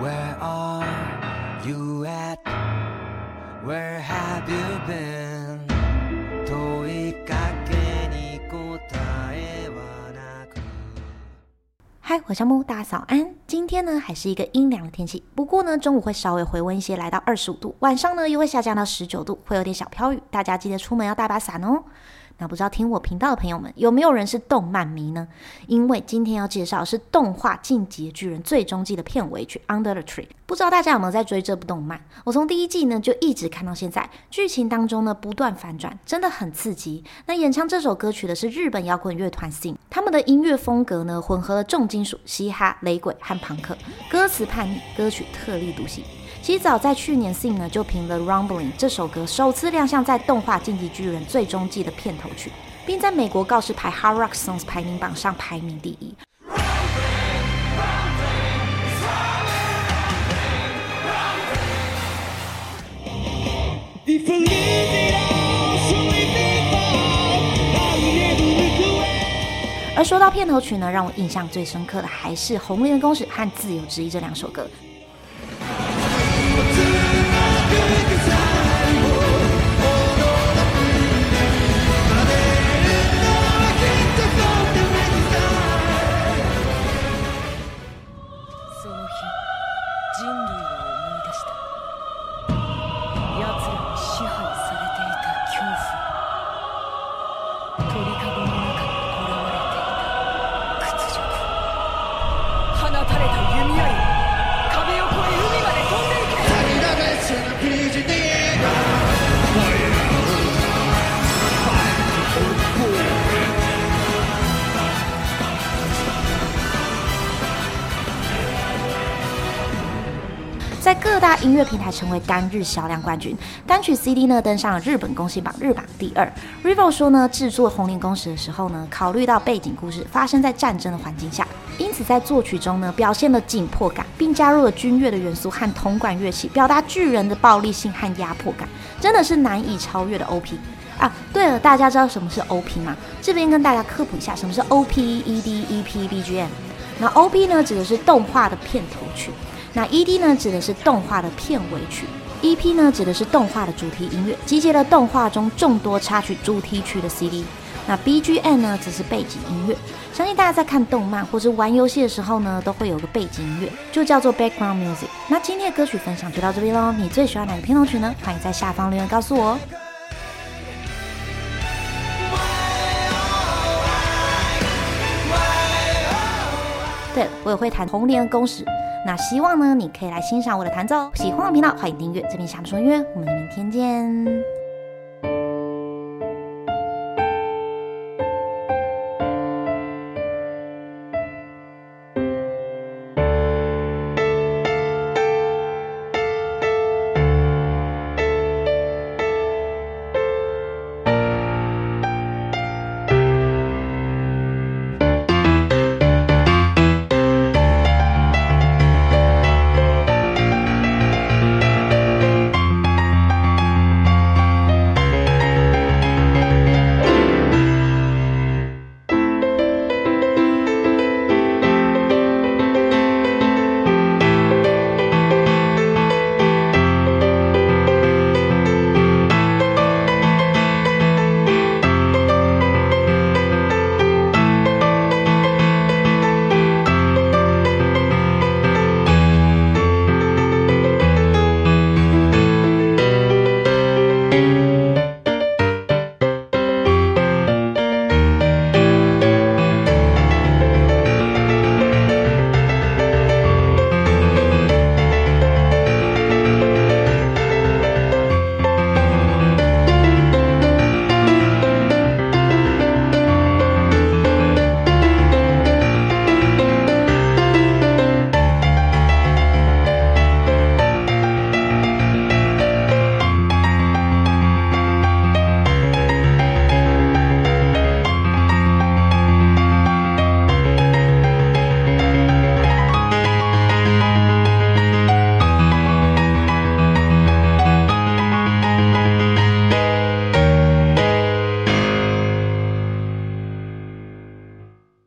Where are you at? Where have you been? 問いかけに答えはなく嗨，我是小木，大家早安。今天呢还是一个阴凉的天气，不过呢中午会稍微回温一些，来到二十五度，晚上呢又会下降到十九度，会有点小飘雨，大家记得出门要带把伞哦。 那不知道听我频道的朋友们，有没有人是动漫迷呢？因为今天要介绍的是动画《进击巨人》最终季的片尾曲《Under the Tree》。不知道大家有没有在追这部动漫？我从第一季呢就一直看到现在，剧情当中呢不断反转，真的很刺激。那演唱这首歌曲的是日本摇滚乐团 Sing，他们的音乐风格呢混合了重金属、嘻哈、雷鬼和朋克，歌词叛逆，歌曲特立独行。其实早在去年，Sing 呢就凭了《Rumbling》这首歌首次亮相在动画《进击巨人》最终季的片头曲，并在美国告示牌 Hard Rock Songs 排名榜上排名第一。而说到片头曲呢，让我印象最深刻的还是《红莲的公使》和《自由之翼》这两首歌。撃たれたの在各大音乐平台成为单日销量冠军，单曲 CD 呢登上了日本公信榜日榜第二。Rivo 说呢，制作《红莲公使》的时候呢，考虑到背景故事发生在战争的环境下，因此在作曲中呢表现了紧迫感，并加入了军乐的元素和铜管乐器，表达巨人的暴力性和压迫感，真的是难以超越的 OP。啊，对了，大家知道什么是 OP 吗？这边跟大家科普一下，什么是 OP、ED、EP、BGM。那 OP 呢，指的是动画的片头曲。那 ED 呢，指的是动画的片尾曲；EP 呢，指的是动画的主题音乐，集结了动画中众多插曲主题曲的 CD。那 BGM 呢，则是背景音乐。相信大家在看动漫或者玩游戏的时候呢，都会有个背景音乐，就叫做 background music。那今天的歌曲分享就到这边喽。你最喜欢哪个片头曲呢？欢迎在下方留言告诉我哦。对了，我也会弹红莲的公使。那希望呢，你可以来欣赏我的弹奏。喜欢我的频道，欢迎订阅。这边下面说音乐，我们明天见。